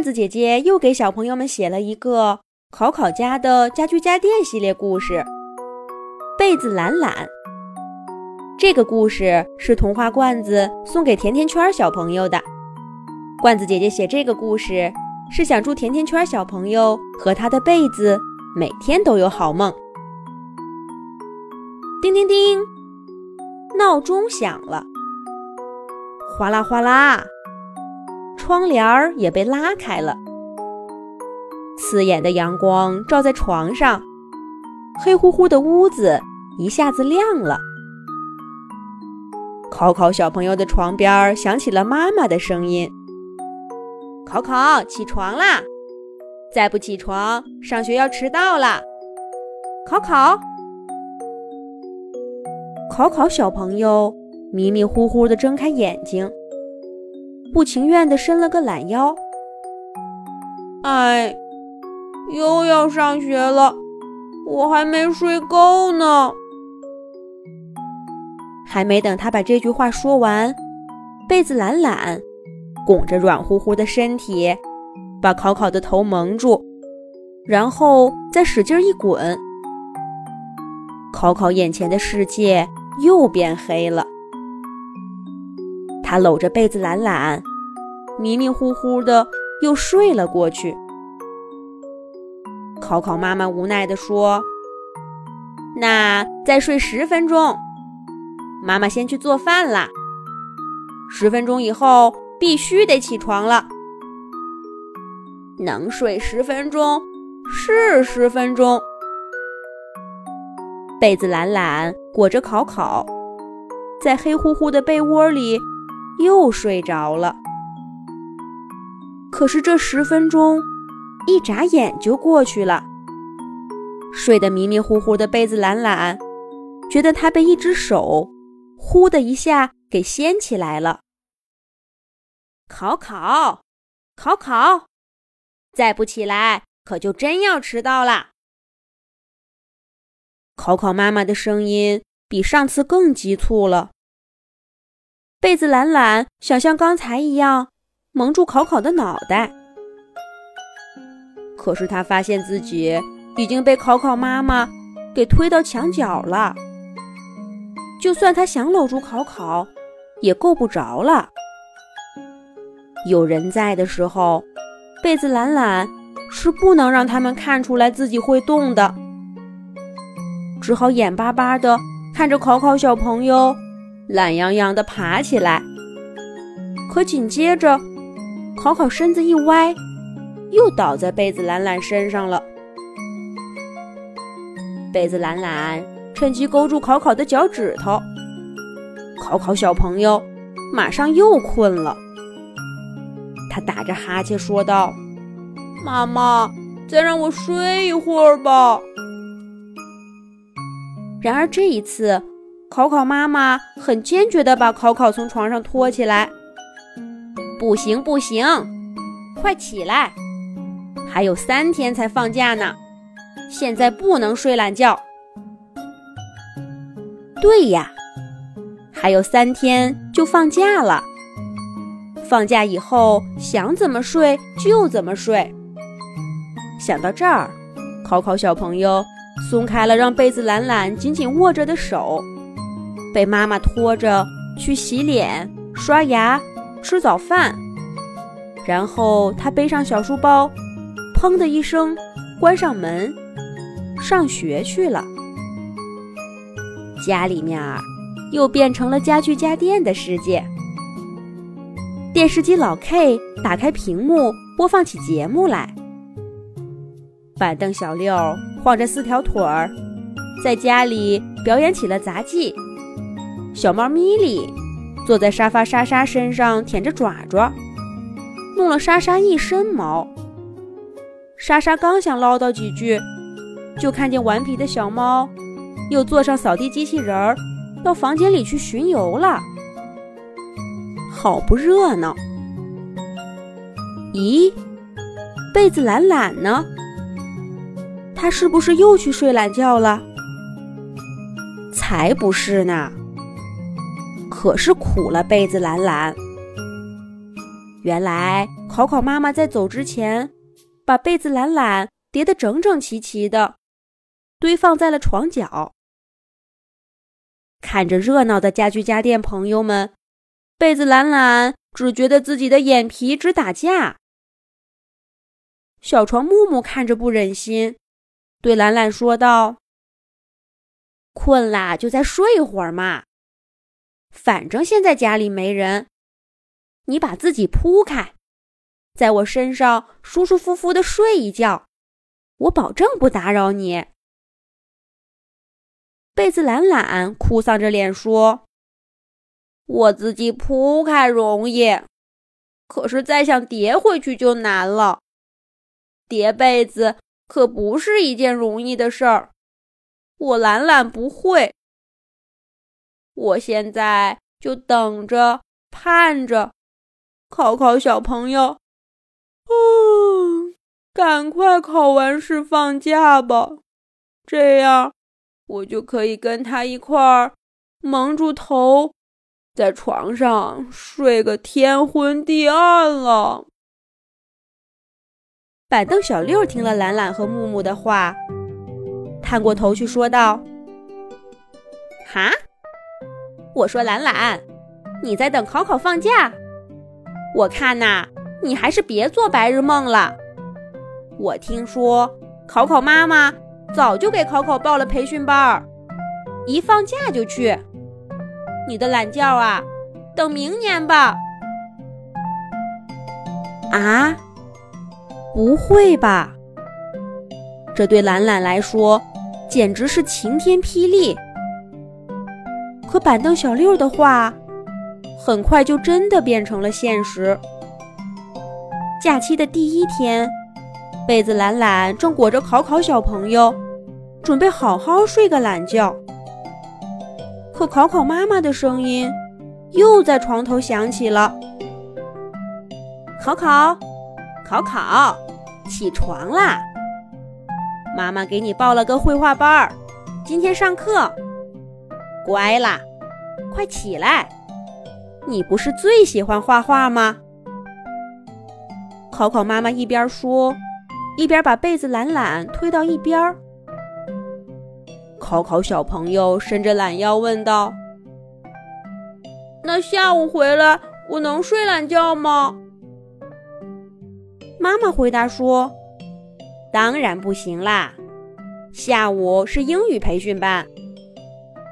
罐子姐姐又给小朋友们写了一个考考家的家居家电系列故事《被子懒懒》。这个故事是童话罐子送给甜甜圈小朋友的。罐子姐姐写这个故事是想祝甜甜圈小朋友和他的被子每天都有好梦。叮叮叮，闹钟响了，哗啦哗啦。窗帘儿也被拉开了，刺眼的阳光照在床上，黑乎乎的屋子一下子亮了。考考小朋友的床边响起了妈妈的声音：“考考，起床啦！再不起床，上学要迟到了。”考考，考考小朋友迷迷糊糊地睁开眼睛。不情愿地伸了个懒腰。哎，又要上学了，我还没睡够呢。还没等他把这句话说完，被子懒懒拱着软乎乎的身体，把考考的头蒙住，然后再使劲一滚，考考眼前的世界又变黑了。他搂着被子懒懒，迷迷糊糊的又睡了过去。考考妈妈无奈地说：“那再睡十分钟，妈妈先去做饭啦。十分钟以后必须得起床了。能睡十分钟是十分钟。”被子懒懒裹着考考，在黑乎乎的被窝里。又睡着了，可是这十分钟一眨眼就过去了。睡得迷迷糊糊的被子懒懒，觉得他被一只手呼的一下给掀起来了。考考，考考，再不起来可就真要迟到了。考考妈妈的声音比上次更急促了。被子懒懒想像刚才一样蒙住考考的脑袋，可是他发现自己已经被考考妈妈给推到墙角了。就算他想搂住考考，也够不着了。有人在的时候，被子懒懒是不能让他们看出来自己会动的，只好眼巴巴的看着考考小朋友。懒洋洋地爬起来，可紧接着，考考身子一歪，又倒在被子懒懒身上了。被子懒懒趁机勾住考考的脚趾头，考考小朋友马上又困了。他打着哈欠说道：“妈妈，再让我睡一会儿吧。”然而这一次。考考妈妈很坚决地把考考从床上拖起来。不行不行，快起来！还有三天才放假呢，现在不能睡懒觉。对呀，还有三天就放假了。放假以后想怎么睡就怎么睡。想到这儿，考考小朋友松开了让被子懒懒紧紧握着的手。被妈妈拖着去洗脸、刷牙、吃早饭，然后他背上小书包，砰的一声关上门，上学去了。家里面又变成了家具家电的世界。电视机老 K 打开屏幕，播放起节目来。板凳小六晃着四条腿儿，在家里表演起了杂技。小猫咪咪坐在沙发莎莎身上舔着爪爪，弄了莎莎一身毛。莎莎刚想唠叨几句，就看见顽皮的小猫又坐上扫地机器人儿，到房间里去巡游了。好不热闹！咦，被子懒懒呢？他是不是又去睡懒觉了？才不是呢！可是苦了被子懒懒。原来考考妈妈在走之前，把被子懒懒叠得整整齐齐的，堆放在了床角。看着热闹的家具家电朋友们，被子懒懒只觉得自己的眼皮直打架。小床木木看着不忍心，对懒懒说道：“困啦，就再睡一会儿嘛。反正现在家里没人，你把自己铺开，在我身上舒舒服服的睡一觉，我保证不打扰你。”被子懒懒哭丧着脸说：“我自己铺开容易，可是再想叠回去就难了。”叠被子可不是一件容易的事儿，我懒懒不会。我现在就等着盼着，考考小朋友，嗯，赶快考完试放假吧，这样我就可以跟他一块儿蒙住头，在床上睡个天昏地暗了。板凳小六听了懒懒和木木的话，探过头去说道：“哈，我说懒懒，你在等考考放假？我看呐，你还是别做白日梦了。我听说考考妈妈早就给考考报了培训班儿，一放假就去。你的懒觉啊，等明年吧。”啊？不会吧！这对懒懒来说简直是晴天霹雳。可板凳小六的话很快就真的变成了现实。假期的第一天，被子懒懒正裹着考考小朋友，准备好好睡个懒觉。可考考妈妈的声音又在床头响起了：“考考。”考考，起床啦！妈妈给你报了个绘画班儿，今天上课，乖啦，快起来！你不是最喜欢画画吗？考考妈妈一边说，一边把被子懒懒推到一边儿。考考小朋友伸着懒腰问道：“那下午回来，我能睡懒觉吗？”妈妈回答说：“当然不行啦，下午是英语培训班。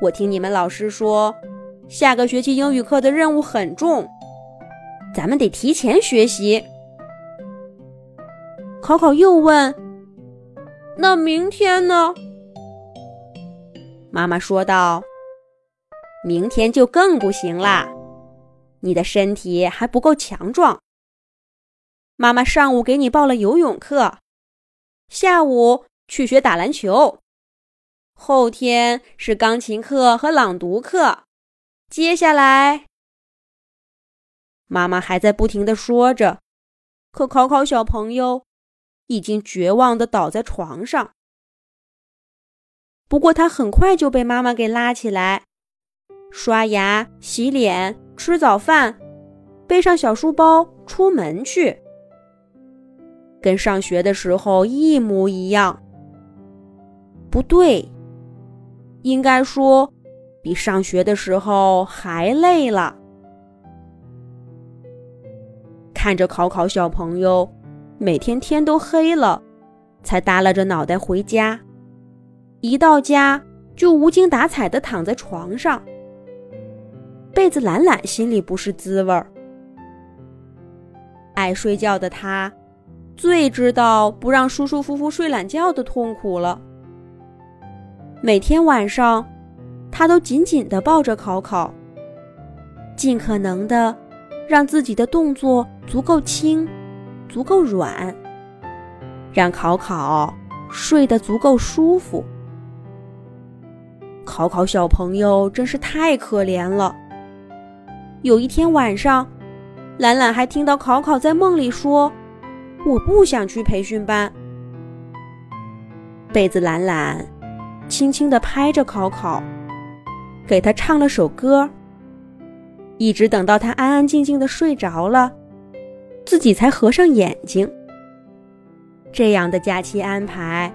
我听你们老师说，下个学期英语课的任务很重，咱们得提前学习。”考考又问：“那明天呢？”妈妈说道：“明天就更不行啦，你的身体还不够强壮。”妈妈上午给你报了游泳课，下午去学打篮球，后天是钢琴课和朗读课，接下来，妈妈还在不停的说着，可考考小朋友已经绝望的倒在床上。不过他很快就被妈妈给拉起来，刷牙、洗脸、吃早饭，背上小书包出门去。跟上学的时候一模一样，不对，应该说比上学的时候还累了。看着考考小朋友每天天都黑了，才耷拉着脑袋回家，一到家就无精打采的躺在床上，被子懒懒心里不是滋味儿。爱睡觉的他。最知道不让舒舒服服睡懒觉的痛苦了。每天晚上，他都紧紧地抱着考考，尽可能的让自己的动作足够轻、足够软，让考考睡得足够舒服。考考小朋友真是太可怜了。有一天晚上，懒懒还听到考考在梦里说。我不想去培训班。被子懒懒轻轻地拍着考考，给他唱了首歌。一直等到他安安静静的睡着了，自己才合上眼睛。这样的假期安排，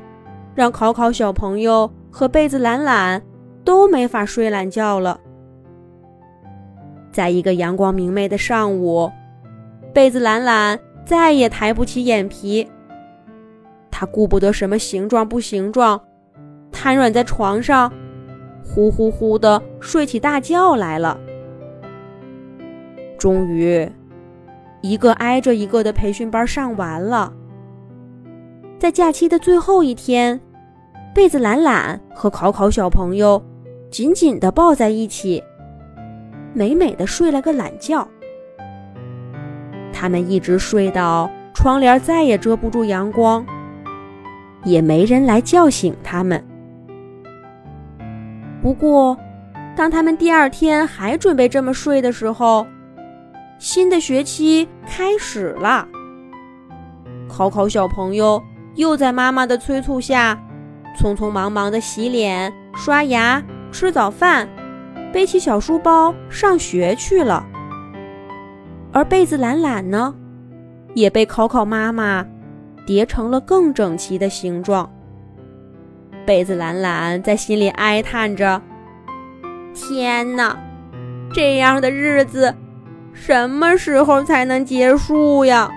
让考考小朋友和被子懒懒都没法睡懒觉了。在一个阳光明媚的上午，被子懒懒再也抬不起眼皮。他顾不得什么形状不形状，瘫软在床上，呼呼呼的睡起大觉来了。终于，一个挨着一个的培训班上完了。在假期的最后一天，被子懒懒和考考小朋友紧紧地抱在一起，美美的睡了个懒觉。他们一直睡到窗帘再也遮不住阳光，也没人来叫醒他们。不过，当他们第二天还准备这么睡的时候，新的学期开始了。考考小朋友。又在妈妈的催促下，匆匆忙忙地洗脸、刷牙、吃早饭，背起小书包上学去了。而被子懒懒呢，也被考考妈妈叠成了更整齐的形状。被子懒懒在心里哀叹着：“天哪，这样的日子什么时候才能结束呀？”